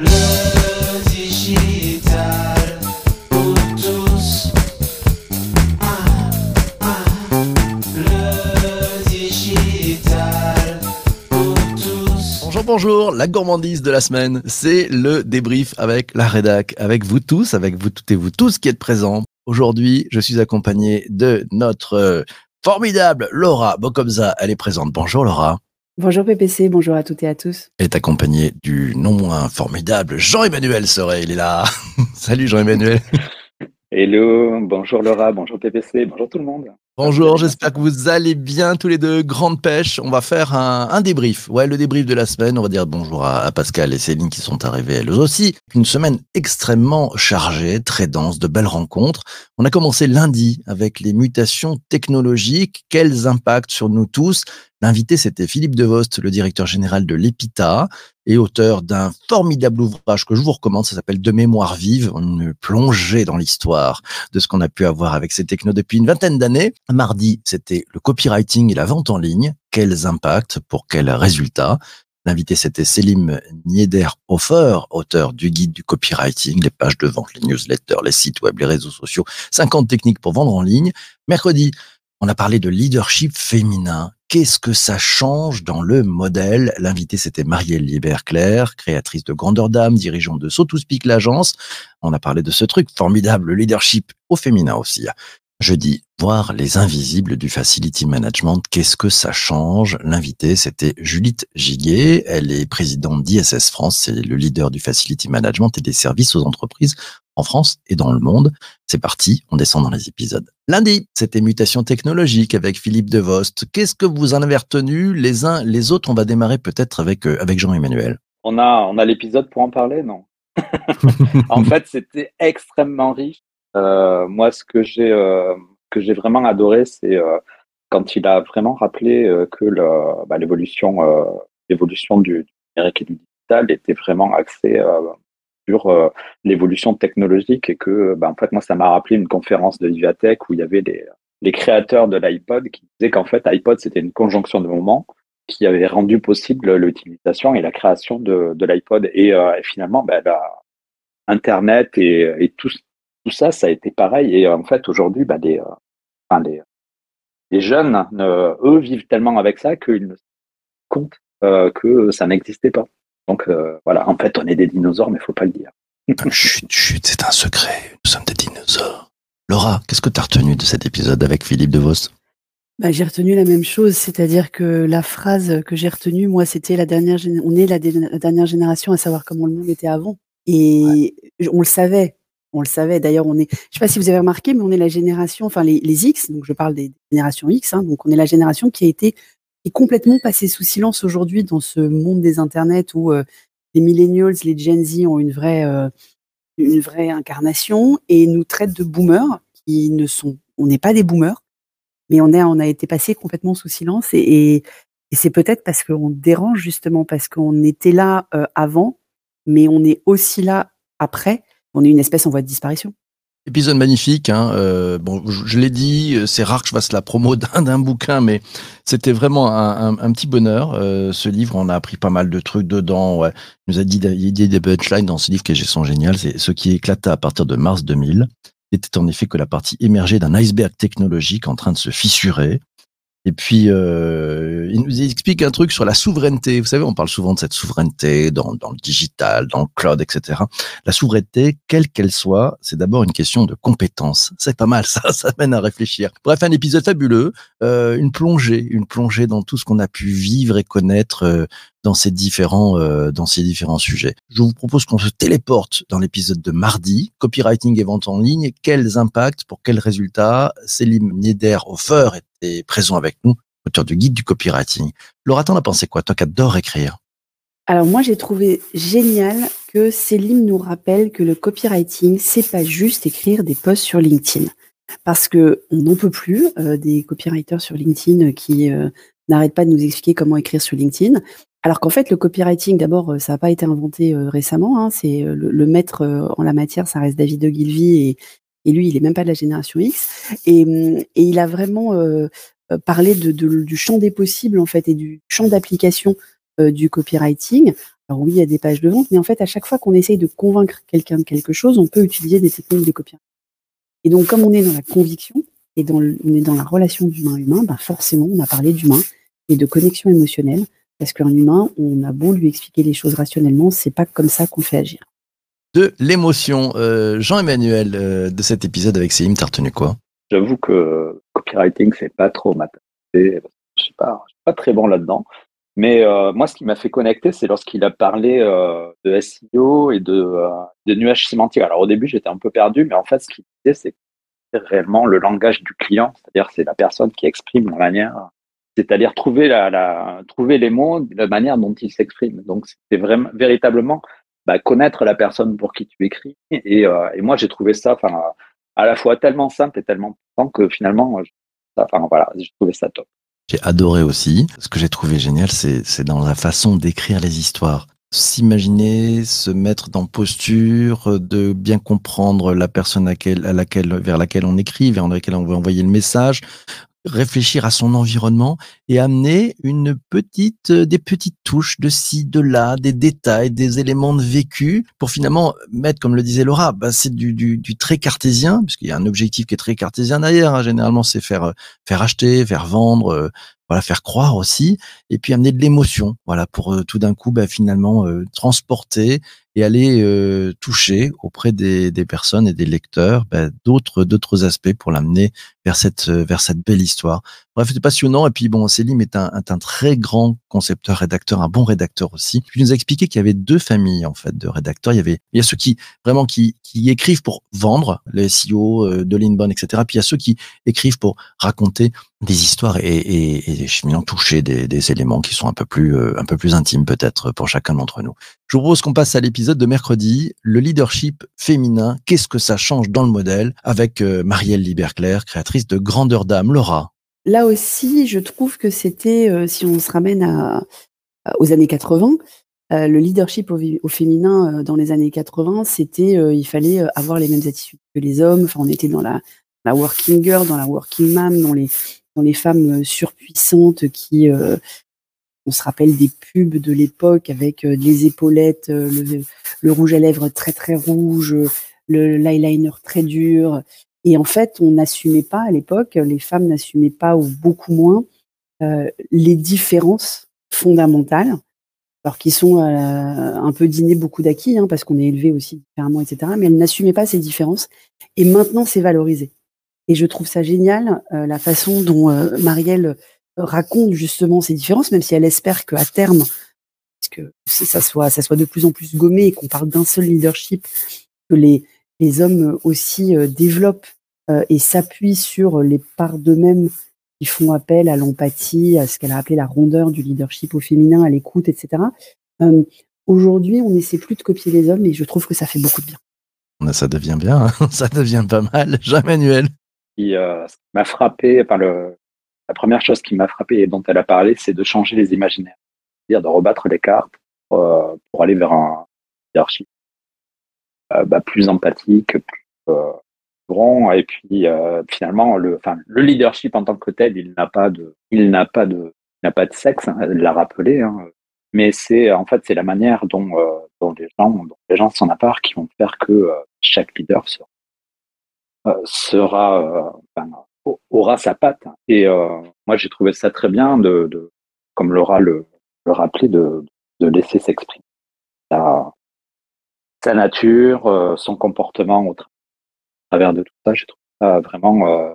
Le pour tous. Bonjour, bonjour, la gourmandise de la semaine, c'est le débrief avec la rédac, avec vous tous, avec vous toutes et vous tous qui êtes présents. Aujourd'hui, je suis accompagné de notre euh, formidable Laura Bocobza. Elle est présente. Bonjour Laura. Bonjour PPC, bonjour à toutes et à tous. Est accompagnée du non moins formidable Jean-Emmanuel Sorel. Il est là. Salut Jean-Emmanuel. Hello, bonjour Laura, bonjour PPC, bonjour tout le monde. Bonjour, j'espère que vous allez bien tous les deux. Grande pêche. On va faire un, un débrief. Ouais, le débrief de la semaine. On va dire bonjour à, à Pascal et Céline qui sont arrivés elles aussi. Une semaine extrêmement chargée, très dense, de belles rencontres. On a commencé lundi avec les mutations technologiques. Quels impacts sur nous tous? L'invité, c'était Philippe Devost, le directeur général de l'EPITA et auteur d'un formidable ouvrage que je vous recommande. Ça s'appelle De mémoire vive, une plongée dans l'histoire de ce qu'on a pu avoir avec ces technos depuis une vingtaine d'années. Mardi, c'était le copywriting et la vente en ligne. Quels impacts pour quels résultats? L'invité, c'était Selim Nieder-Hofer, auteur du guide du copywriting, les pages de vente, les newsletters, les sites web, les réseaux sociaux, 50 techniques pour vendre en ligne. Mercredi, on a parlé de leadership féminin. Qu'est-ce que ça change dans le modèle? L'invité, c'était Marielle Libert-Claire, créatrice de Grandeur d'âme, dirigeante de So l'agence. On a parlé de ce truc formidable, le leadership au féminin aussi. Jeudi, voir les invisibles du facility management. Qu'est-ce que ça change? L'invité, c'était Judith Giguet. Elle est présidente d'ISS France. C'est le leader du facility management et des services aux entreprises en France et dans le monde. C'est parti, on descend dans les épisodes. Lundi, c'était mutation technologique avec Philippe Devost. Qu'est-ce que vous en avez retenu les uns les autres? On va démarrer peut-être avec, euh, avec Jean-Emmanuel. On a, on a l'épisode pour en parler, non? En fait, c'était extrêmement riche. Euh, moi, ce que j'ai euh, que j'ai vraiment adoré, c'est quand il a vraiment rappelé que bah, l'évolution l'évolution du numérique et du digital était vraiment axée sur euh, l'évolution technologique et que bah, en fait moi ça m'a rappelé une conférence de Vivatech où il y avait les créateurs de l'iPod qui disaient qu'en fait iPod c'était une conjonction de moments qui avait rendu possible l'utilisation et la création de, l'iPod et, euh, et finalement bah, la- Internet et, tout, ça, ça a été pareil. Et en fait, aujourd'hui, bah, les, euh, les jeunes, euh, eux, vivent tellement avec ça qu'ils ne se rendent compte euh, que ça n'existait pas. Donc euh, voilà, en fait, on est des dinosaures, mais il faut pas le dire. chut, chut, c'est un secret. Nous sommes des dinosaures. Laura, qu'est-ce que tu as retenu de cet épisode avec Philippe Devost Bah, j'ai retenu la même chose, c'est-à-dire que la phrase que j'ai retenue, moi, c'était la dernière, on est la, dernière génération à savoir comment le monde était avant. Et on le savait, on le savait. D'ailleurs, on est, je sais pas si vous avez remarqué, mais on est la génération, enfin les, les X, donc je parle des générations X, hein, donc on est la génération qui a été est complètement passée sous silence aujourd'hui dans ce monde des internets où euh, les millennials, les Gen Z ont une vraie, euh, une vraie incarnation et nous traitent de boomers qui ne sont, on n'est pas des boomers mais on a, on a été passé complètement sous silence et, et, et c'est peut-être parce qu'on dérange justement, parce qu'on était là euh, avant, mais on est aussi là après. On est une espèce en voie de disparition. Épisode magnifique. Hein, euh, bon, je, l'ai dit, euh, c'est rare que je fasse la promo d'un bouquin, mais c'était vraiment un, un- petit bonheur. Euh, ce livre, on a appris pas mal de trucs dedans. Ouais. Il nous a dit, il dit des punchlines dans ce livre qui sont géniales. C'est ce qui éclata à partir de mars 2000 était en effet que la partie émergée d'un iceberg technologique en train de se fissurer. Et puis, euh, il nous explique un truc sur la souveraineté. Vous savez, on parle souvent de cette souveraineté dans, dans le digital, dans le cloud, etc. La souveraineté, quelle qu'elle soit, c'est d'abord une question de compétence. C'est pas mal, ça, ça mène à réfléchir. Bref, un épisode fabuleux, euh, une plongée, une plongée dans tout ce qu'on a pu vivre et connaître euh, dans ces différents, euh, dans ces différents sujets. Je vous propose qu'on se téléporte dans l'épisode de mardi, copywriting et vente en ligne. Quels impacts pour quels résultats? Selim Nieder-Hofer était présent avec nous, auteur du guide du copywriting. Laura, t'en as pensé quoi, toi qui adore écrire Alors moi, j'ai trouvé génial que Célim nous rappelle que le copywriting, c'est pas juste écrire des posts sur LinkedIn. Parce que on n'en peut plus euh, des copywriters sur LinkedIn qui euh, n'arrêtent pas de nous expliquer comment écrire sur LinkedIn. Alors qu'en fait, le copywriting, d'abord, euh, ça n'a pas été inventé euh, récemment. Hein, c'est euh, le, maître en la matière, ça reste David Ogilvy et, et lui, il est même pas de la génération X. Et, et il a vraiment parlé de, de- du champ des possibles en fait et du champ d'application du copywriting. Alors oui, il y a des pages de vente, mais en fait, à chaque fois qu'on essaye de convaincre quelqu'un de quelque chose, on peut utiliser des techniques de copie. Et donc, comme on est dans la conviction et dans on est dans la relation d'humain-humain, bah forcément, on a parlé d'humain et de connexion émotionnelle, parce qu'un humain, on a beau lui expliquer les choses rationnellement, c'est pas comme ça qu'on fait agir. De l'émotion. Euh, Jean-Emmanuel, euh, de cet épisode avec Céline, t'as retenu quoi J'avoue que copywriting, c'est pas trop ma Je suis pas, je suis pas très bon là-dedans. Mais euh, moi, ce qui m'a fait connecter, c'est lorsqu'il a parlé euh, de SEO et de, euh, de nuages sémantiques. Alors au début, j'étais un peu perdu, mais en fait, ce qu'il disait, c'est que c'est réellement le langage du client, c'est-à-dire c'est la personne qui exprime la manière, c'est-à-dire trouver la, la trouver les mots, la manière dont il s'exprime. Donc c'est vraiment véritablement bah, connaître la personne pour qui tu écris. Et, euh, et moi, j'ai trouvé ça, enfin, à la fois tellement simple et tellement puissant que finalement, enfin voilà, j'ai trouvé ça top. J'ai adoré aussi. Ce que j'ai trouvé génial, c'est dans la façon d'écrire les histoires. S'imaginer, se mettre dans posture, de bien comprendre la personne à, laquelle- à laquelle, vers laquelle on écrit, vers laquelle on veut envoyer le message, réfléchir à son environnement et amener une petite, euh, des petites touches de ci, de là, des détails, des éléments de vécu pour finalement mettre, comme le disait Laura, bah, c'est du, du, du très cartésien, puisqu'il y a un objectif qui est très cartésien derrière. hein. Généralement, c'est faire, euh, faire acheter, faire vendre, euh, voilà, faire croire aussi, et puis amener de l'émotion, voilà, pour euh, tout d'un coup, bah, finalement, euh, transporter et aller euh, toucher auprès des, des personnes et des lecteurs bah, d'autres d'autres aspects pour l'amener vers cette euh, vers cette belle histoire. Bref, c'était passionnant. Et puis bon, Célim est un, un très grand concepteur, rédacteur, un bon rédacteur aussi. Il nous a expliqué qu'il y avait deux familles en fait de rédacteurs. Il y avait il y a ceux qui vraiment qui qui écrivent pour vendre les SEO euh, de l'inbound, etc. Puis il y a ceux qui écrivent pour raconter des histoires et, et, et finalement toucher des, éléments qui sont un peu plus euh, un peu plus intimes peut-être pour chacun d'entre nous. Je vous propose qu'on passe à l'épisode de mercredi, le leadership féminin. Qu'est-ce que ça change dans le modèle avec euh, Marielle Liberclair, créatrice de Grandeur d'âme. Laura. Là aussi, je trouve que c'était, euh, si on se ramène aux années 80, euh, le leadership au, féminin dans les années 80, c'était, euh, il fallait avoir les mêmes attitudes que les hommes. Enfin, on était dans la, la working girl, dans la working mom, dans les, dans les femmes euh, surpuissantes qui, euh, on se rappelle des pubs de l'époque avec les épaulettes, euh, le, le rouge à lèvres très très rouge, le l'eyeliner très dur. Et en fait, on n'assumait pas à l'époque, les femmes n'assumaient pas ou beaucoup moins les différences fondamentales, alors qui sont un peu dîner beaucoup d'acquis, hein, parce qu'on est élevé aussi différemment, etc. Mais elles n'assumaient pas ces différences. Et maintenant, c'est valorisé. Et je trouve ça génial, euh, la façon dont euh, Marielle raconte justement ces différences, même si elle espère qu'à terme, que ça soit, ça soit de plus en plus gommé et qu'on parle d'un seul leadership, que les, les hommes aussi euh, développent et s'appuient sur les parts d'eux-mêmes qui font appel à l'empathie, à ce qu'elle a appelé la rondeur du leadership au féminin, à l'écoute, etc. Aujourd'hui, on n'essaie plus de copier les hommes et je trouve que ça fait beaucoup de bien. Ça devient bien, hein ça devient pas mal. Jean-Emmanuel. Euh, qui m'a frappé, la première chose qui m'a frappé et dont elle a parlé, c'est de changer les imaginaires, c'est-à-dire de rebattre les cartes pour, euh, aller vers un leadership euh, bah, plus empathique, plus grand, et puis finalement le, leadership en tant que tel, il n'a pas de, il n'a pas de, n'a pas de sexe, hein, elle l'a rappelé, hein, mais c'est en fait c'est la manière dont, les gens, les gens s'en apparent qui vont faire que chaque leader sera sera euh, enfin, aura sa patte. Et euh, moi, j'ai trouvé ça très bien de, comme Laura le, le rappelait, de, laisser s'exprimer sa, nature, euh, son comportement au tra- travers de tout ça. J'ai trouvé ça vraiment euh,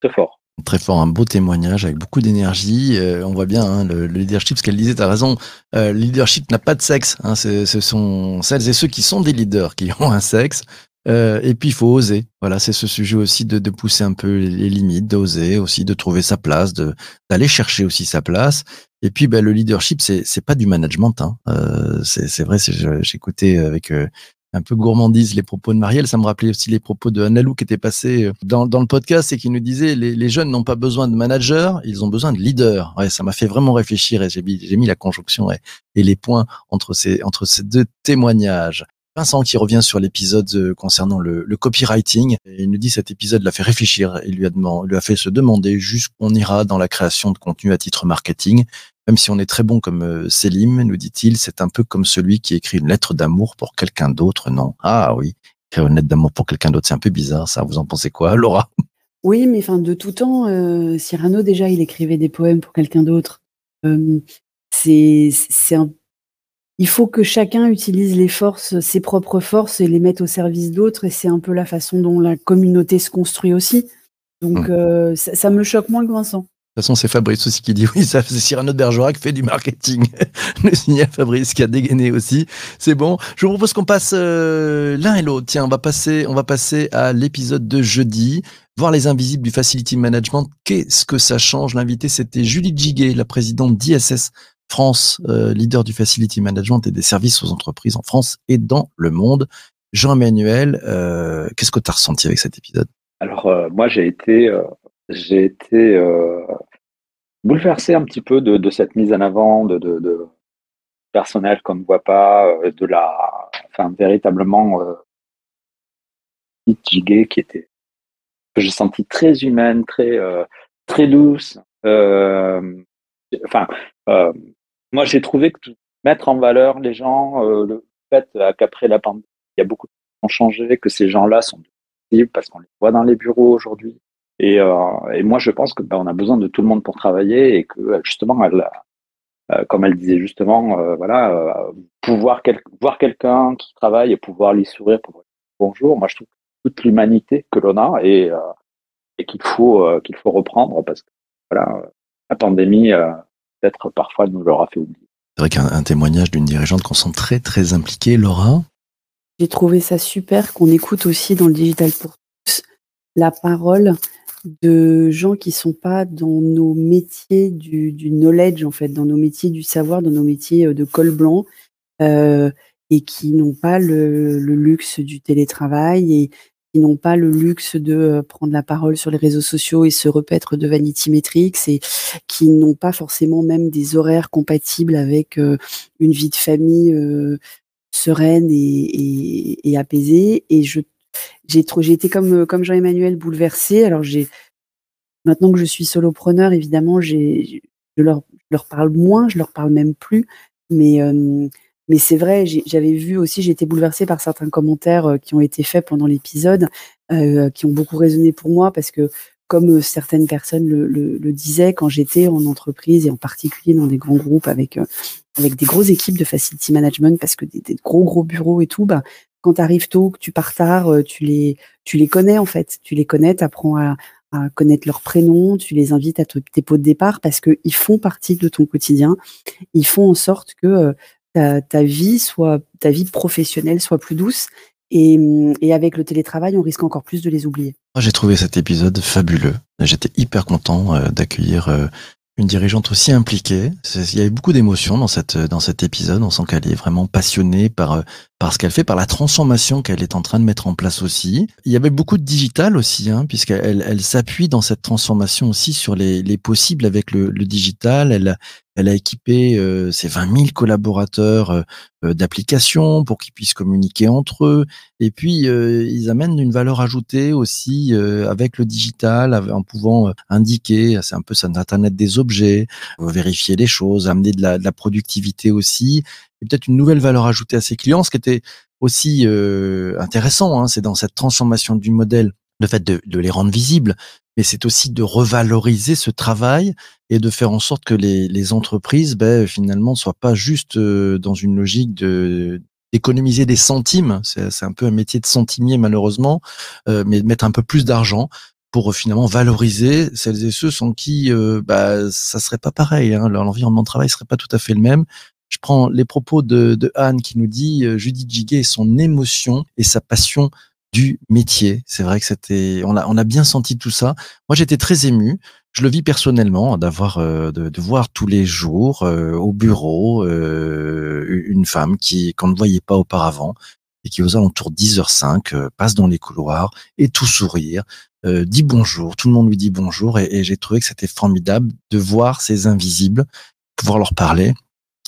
très fort. Très fort, un beau témoignage avec beaucoup d'énergie. Euh, on voit bien hein, le, le leadership, ce qu'elle disait, tu as raison. Euh, le leadership n'a pas de sexe. Hein, ce sont celles et ceux qui sont des leaders qui ont un sexe. Euh, et puis il faut oser. Voilà, c'est ce sujet aussi de, de pousser un peu les, limites, d'oser aussi, de trouver sa place, de d'aller chercher aussi sa place. Et puis ben, le leadership, c'est c'est pas du management. Hein. Euh, c'est vrai. J'écoutais avec euh, un peu gourmandise les propos de Marielle. Ça me rappelait aussi les propos de Annalou qui était passé euh, dans, dans le podcast et qui nous disait les, les jeunes n'ont pas besoin de managers, ils ont besoin de leaders. Ouais, ça m'a fait vraiment réfléchir et j'ai mis, mis la conjonction et, et les points entre ces, entre ces deux témoignages. Vincent qui revient sur l'épisode euh, concernant le, copywriting. Il nous dit cet épisode l'a fait réfléchir et lui a, demandé, lui a fait se demander jusqu'où on ira dans la création de contenu à titre marketing. Même si on est très bon comme euh, Selim, nous dit-il, c'est un peu comme celui qui écrit une lettre d'amour pour quelqu'un d'autre, non? Ah oui, écrire une lettre d'amour pour quelqu'un d'autre, c'est un peu bizarre ça. Vous en pensez quoi, Laura? Oui, mais enfin, de tout temps, euh, Cyrano, déjà, il écrivait des poèmes pour quelqu'un d'autre. Euh, c'est, c'est un... Il faut que chacun utilise les forces, ses propres forces et les mette au service d'autres. Et c'est un peu la façon dont la communauté se construit aussi. Donc, Mm. euh, ça, ça me choque moins que Vincent. De toute façon, c'est Fabrice aussi qui dit oui, ça, c'est Cyrano de Bergerac qui fait du marketing. Le signal Fabrice qui a dégainé aussi. C'est bon. Je vous propose qu'on passe euh, l'un et l'autre. Tiens, on va passer, on va passer à l'épisode de jeudi. Voir les invisibles du Facility Management. Qu'est-ce que ça change? L'invité, c'était Julie Giguet, la présidente d'ISS France, euh, leader du Facility Management et des services aux entreprises en France et dans le monde. Jean-Emmanuel, euh, qu'est-ce que tu as ressenti avec cet épisode? Alors, euh, moi, j'ai été, bouleversé un petit peu de, cette mise en avant de, personnel qu'on ne voit pas, de la, enfin, véritablement, euh, qui était, que j'ai senti très humaine, très, douce. Enfin, moi, j'ai trouvé que mettre en valeur les gens, euh, le fait euh, qu'après la pandémie, il y a beaucoup de choses qui ont changé, que ces gens-là sont disponibles parce qu'on les voit dans les bureaux aujourd'hui. Et, euh, et moi, je pense que ben, on a besoin de tout le monde pour travailler et que justement, comme elle disait justement, voilà, pouvoir voir quelqu'un qui travaille et pouvoir lui sourire, pouvoir lui bonjour. Moi, je trouve toute l'humanité que l'on a et, et qu'il faut qu'il faut reprendre parce que voilà, la pandémie peut-être parfois nous l'aura fait oublier. C'est vrai qu'un un témoignage d'une dirigeante qu'on sent très très impliquée, Laura. J'ai trouvé ça super qu'on écoute aussi dans le digital pour tous la parole de gens qui sont pas dans nos métiers du, du knowledge en fait, dans nos métiers du savoir, dans nos métiers euh, de col blanc euh, et qui n'ont pas le, le luxe du télétravail et qui n'ont pas le luxe de euh, prendre la parole sur les réseaux sociaux et se repaître de Vanity Metrics et qui n'ont pas forcément même des horaires compatibles avec euh, une vie de famille euh, sereine et, apaisée. Et je j'ai trop j'ai été comme comme Jean-Emmanuel bouleversée. Alors j'ai maintenant que je suis solopreneur, évidemment, j'ai je leur je leur parle moins, je leur parle même plus. Mais mais c'est vrai, j'avais vu aussi, j'ai été bouleversée par certains commentaires euh, qui ont été faits pendant l'épisode, euh, qui ont beaucoup résonné pour moi parce que comme euh, certaines personnes le, disaient, quand j'étais en entreprise et en particulier dans des grands groupes avec avec des grosses équipes de facility management parce que des, gros gros bureaux et tout, bah, quand tu arrives tôt, que tu pars tard, tu les, tu les connais en fait. Tu les connais, tu apprends à, connaître leurs prénoms, tu les invites à te- tes pots de départ parce qu'ils font partie de ton quotidien. Ils font en sorte que ta, ta vie soit, ta vie professionnelle soit plus douce. Et, et avec le télétravail, on risque encore plus de les oublier. J'ai trouvé cet épisode fabuleux. J'étais hyper content euh, d'accueillir euh, une dirigeante aussi impliquée. Il y avait beaucoup d'émotions dans cette dans cet épisode. On sent qu'elle est vraiment passionnée par euh, par ce qu'elle fait, par la transformation qu'elle est en train de mettre en place aussi. Il y avait beaucoup de digital aussi, hein, puisqu'elle elle s'appuie dans cette transformation aussi sur les, les possibles avec le, le digital. Elle elle a équipé euh, ses 20 000 collaborateurs euh, euh, d'applications pour qu'ils puissent communiquer entre eux. Et puis, euh, ils amènent une valeur ajoutée aussi euh, avec le digital, en pouvant euh, indiquer, c'est un peu ça, Internet des objets, vérifier les choses, amener de la, de la productivité aussi, et peut-être une nouvelle valeur ajoutée à ses clients. Ce qui était aussi intéressant, hein, c'est dans cette transformation du modèle, le fait de, de les rendre visibles, mais c'est aussi de revaloriser ce travail et de faire en sorte que les, les entreprises, ben, finalement, ne soient pas juste euh, dans une logique de d'économiser des centimes. C'est un peu un métier de centimier, malheureusement, euh, mais de mettre un peu plus d'argent pour euh, finalement valoriser celles et ceux sans qui euh, bah, ça serait pas pareil. Hein, l'environnement de travail serait pas tout à fait le même. Je prends les propos de, de Anne qui nous dit euh, Judith Giguet, son émotion et sa passion du métier. C'est vrai que c'était, on a, on a bien senti tout ça. Moi, j'étais très ému. Je le vis personnellement d'avoir, euh, de, de voir tous les jours euh, au bureau euh, une femme qui qu'on ne voyait pas auparavant et qui aux alentours de 10h05 euh, passe dans les couloirs et tout sourire, euh, dit bonjour, tout le monde lui dit bonjour et, et j'ai trouvé que c'était formidable de voir ces invisibles, pouvoir leur parler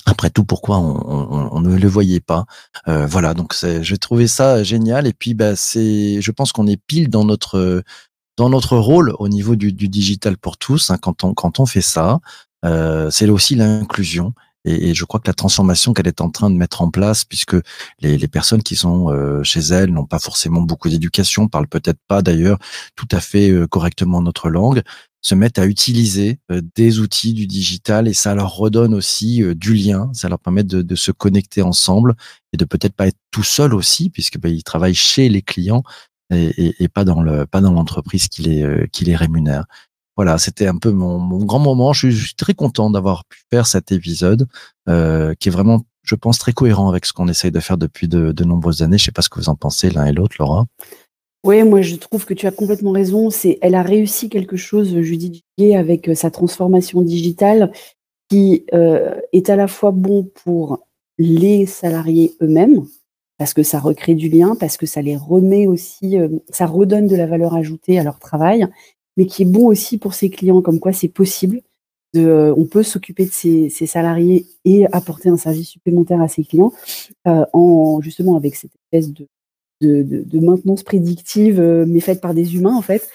Après tout, pourquoi on, on- on ne le voyait pas? Euh, Voilà, donc j'ai trouvé ça génial. Et puis, bah, c'est, je pense qu'on est pile dans notre dans notre rôle au niveau du, du digital pour tous. hein, quand on quand on fait ça, euh, c'est aussi l'inclusion. Et, je crois que la transformation qu'elle est en train de mettre en place, puisque les, personnes qui sont euh, chez elle n'ont pas forcément beaucoup d'éducation, parlent peut-être pas d'ailleurs tout à fait euh, correctement notre langue, se mettent à utiliser euh, des outils du digital et ça leur redonne aussi du lien, ça leur permet de, se connecter ensemble et de peut-être pas être tout seul aussi, puisque bah, ils travaillent chez les clients et, et, pas dans le pas dans l'entreprise qui les qui les rémunère. Voilà, c'était un peu mon, grand moment. Je suis, très content d'avoir pu faire cet épisode euh, qui est vraiment, je pense, très cohérent avec ce qu'on essaye de faire depuis de, nombreuses années. Je sais pas ce que vous en pensez l'un et l'autre, Laura. Oui, moi je trouve que tu as complètement raison. Elle a réussi quelque chose, Judith Gillet, avec euh, sa transformation digitale, qui euh, est à la fois bon pour les salariés eux-mêmes, parce que ça recrée du lien, parce que ça les remet aussi, ça redonne de la valeur ajoutée à leur travail, mais qui est bon aussi pour ses clients, comme quoi c'est possible. Euh, on peut s'occuper de ses, salariés et apporter un service supplémentaire à ses clients euh, en justement avec cette espèce de maintenance prédictive, euh, mais faite par des humains en fait,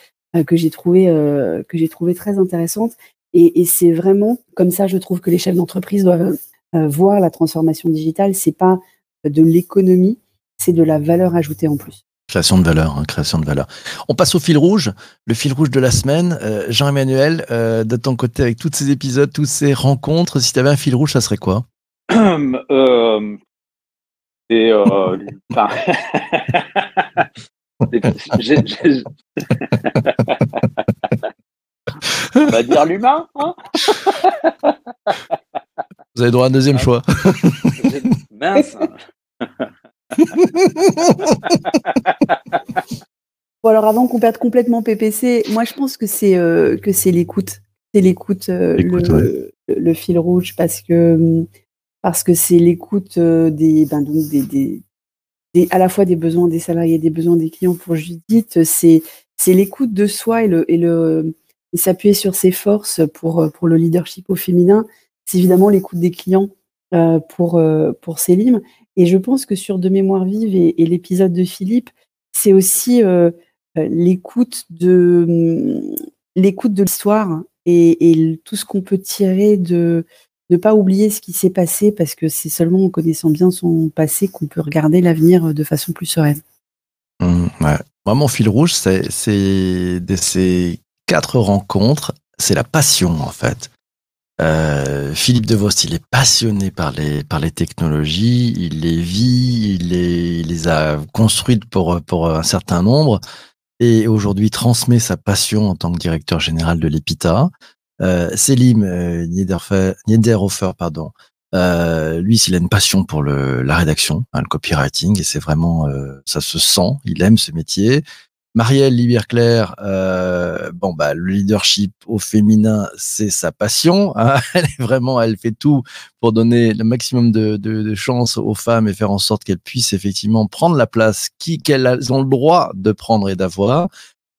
que j'ai trouvé très intéressante. Et, et c'est vraiment comme ça, je trouve que les chefs d'entreprise doivent voir la transformation digitale. C'est pas de l'économie, c'est de la valeur ajoutée en plus. Création de valeur, hein, création de valeur. On passe au fil rouge, le fil rouge de la semaine. Euh, Jean-Emmanuel, euh, de ton côté, avec tous ces épisodes, toutes ces rencontres, si tu avais un fil rouge, ça serait quoi? Euh, et on va dire l'humain, hein? Vous avez droit à un deuxième Ouais. choix. Mince. Bon alors avant qu'on perde complètement PPC, moi je pense que c'est euh, que c'est l'écoute, c'est l'écoute, euh, le, le fil rouge parce que parce que c'est l'écoute euh, des ben donc des, des, des- à la fois des besoins des salariés, des besoins des clients pour Judith, c'est c'est l'écoute de soi et le et le et s'appuyer sur ses forces pour pour le leadership au féminin, c'est évidemment l'écoute des clients euh, pour euh, pour Célim et je pense que sur de mémoire vive et, l'épisode de Philippe, c'est aussi euh, euh, l'écoute de hum, l'écoute de l'histoire et, tout ce qu'on peut tirer de ne pas oublier ce qui s'est passé parce que c'est seulement en connaissant bien son passé qu'on peut regarder l'avenir de façon plus sereine. Hum, ouais. Moi, mon fil rouge, c'est de ces quatre rencontres, c'est la passion en fait. Euh, Philippe Devos, il est passionné par les par les technologies, il les vit, il les, il les a construites pour pour un certain nombre et aujourd'hui transmet sa passion en tant que directeur général de l'EPITA. Euh, Selim euh, Niederhofer, pardon, euh, lui, il a une passion pour le, la rédaction, hein, le copywriting, et c'est vraiment, euh, ça se sent, il aime ce métier. Marielle Liberclair, euh, bon bah le leadership au féminin, c'est sa passion. hein. Elle est vraiment, elle fait tout pour donner le maximum de, de, de chance aux femmes et faire en sorte qu'elles puissent effectivement prendre la place qui qu'elles ont le droit de prendre et d'avoir.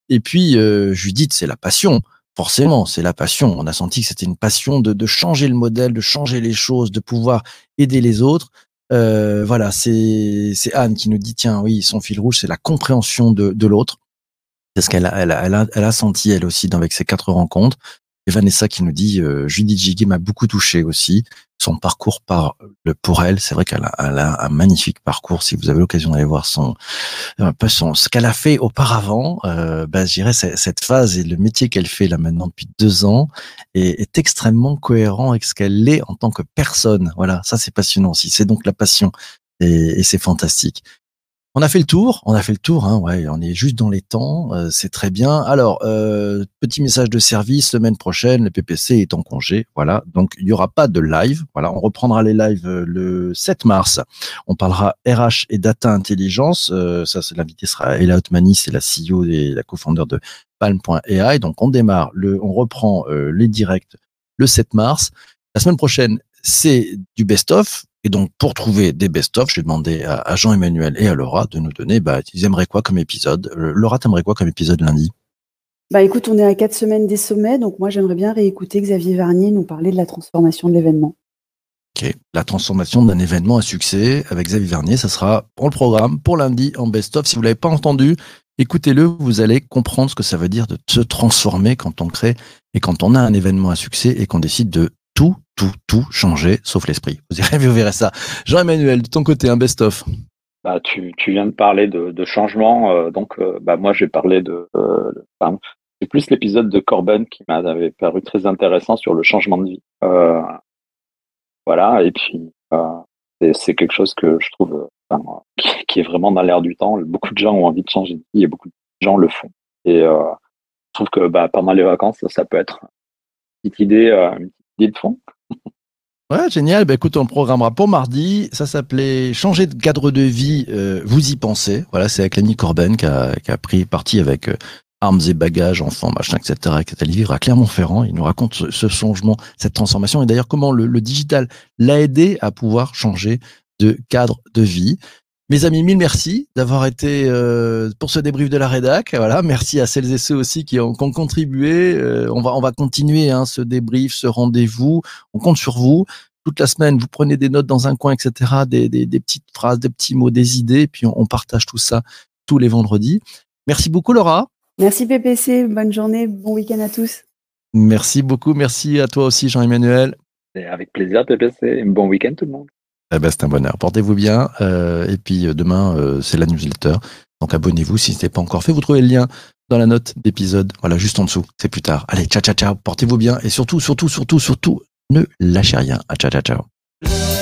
Et puis euh, Judith, c'est la passion. Forcément, c'est la passion. On a senti que c'était une passion de, de changer le modèle, de changer les choses, de pouvoir aider les autres. Euh, voilà, c'est c'est Anne qui nous dit tiens oui son fil rouge c'est la compréhension de, de l'autre. C'est ce qu'elle a, elle a, elle a, elle a senti elle aussi avec ces quatre rencontres. Et Vanessa qui nous dit euh, Judith Giguet m'a beaucoup touché aussi. Son parcours par le pour elle, c'est vrai qu'elle a, elle a un magnifique parcours. Si vous avez l'occasion d'aller voir son son ce qu'elle a fait auparavant, euh, ben, je dirais cette phase et le métier qu'elle fait là maintenant depuis deux ans est, est extrêmement cohérent avec ce qu'elle est en tant que personne. Voilà, ça c'est passionnant aussi. C'est donc la passion et, et c'est fantastique. On a fait le tour, on a fait le tour, hein, ouais, on est juste dans les temps, euh, c'est très bien. Alors, euh, petit message de service, semaine prochaine, le PPC est en congé, voilà, donc il n'y aura pas de live, voilà, on reprendra les lives euh, le 7 mars. On parlera RH et data intelligence, euh, ça, c'est l'invité sera Ella Otmani, c'est la CEO et la co-founder de Palm.ai. Donc, on démarre, le, on reprend euh, les directs le 7 mars. La semaine prochaine, c'est du best-of. Et donc, pour trouver des best-of, j'ai demandé à, à Jean-Emmanuel et à Laura de nous donner, bah, ils aimeraient quoi comme épisode? Euh, Laura, t'aimerais quoi comme épisode lundi? Bah écoute, on est à quatre semaines des sommets, donc moi j'aimerais bien réécouter Xavier Varnier nous parler de la transformation de l'événement. Ok. La transformation d'un événement à succès avec Xavier Vernier, ça sera pour le programme pour lundi en best-of. Si vous l'avez pas entendu, écoutez-le, vous allez comprendre ce que ça veut dire de se transformer quand on crée et quand on a un événement à succès et qu'on décide de tout, tout, tout changer, sauf l'esprit. Vous irez, vous verrez ça. Jean-Emmanuel, de ton côté, un best-of. Bah, tu, tu viens de parler de, changement, euh, donc euh, bah, moi j'ai parlé de. Euh, c'est plus l'épisode de Corben qui m'avait paru très intéressant sur le changement de vie. Voilà, et puis c'est- quelque chose que je trouve qui, est vraiment dans l'air du temps. Beaucoup de gens ont envie de changer de vie et beaucoup de gens le font. Et je trouve que bah, pendant les vacances, ça peut être une petite idée, une fond. Ouais, génial. Ben, écoute, on programmera pour mardi. Ça s'appelait Changer de cadre de vie, euh, vous y pensez. Voilà, c'est avec Lenny Corben qui a, pris parti avec euh, armes et bagages, enfants, machin, etc., qui est allé vivre à Clermont-Ferrand. Il nous raconte ce, ce changement, cette transformation et d'ailleurs comment le, le digital l'a aidé à pouvoir changer de cadre de vie. Mes amis, mille merci d'avoir été euh, pour ce débrief de la rédac. Voilà, merci à celles et ceux aussi qui ont, qui ont contribué. Euh, on va on va continuer hein, ce débrief, ce rendez-vous. On compte sur vous toute la semaine. Vous prenez des notes dans un coin, etc. Des, des, des petites phrases, des petits mots, des idées, puis on, on partage tout ça tous les vendredis. Merci beaucoup Laura. Merci PPC, bonne journée, bon week-end à tous. Merci beaucoup. Merci à toi aussi Jean-Emmanuel. Et avec plaisir, PPC. Bon week-end tout le monde. Eh ben, c'est un bonheur. Portez-vous bien. Euh, et puis euh, demain, euh, c'est la newsletter. Donc abonnez-vous si ce n'est pas encore fait. Vous trouvez le lien dans la note d'épisode. Voilà, juste en dessous. C'est plus tard. Allez, ciao, ciao, ciao. Portez-vous bien. Et surtout, surtout, surtout, surtout, ne lâchez rien. À ciao, ciao, ciao.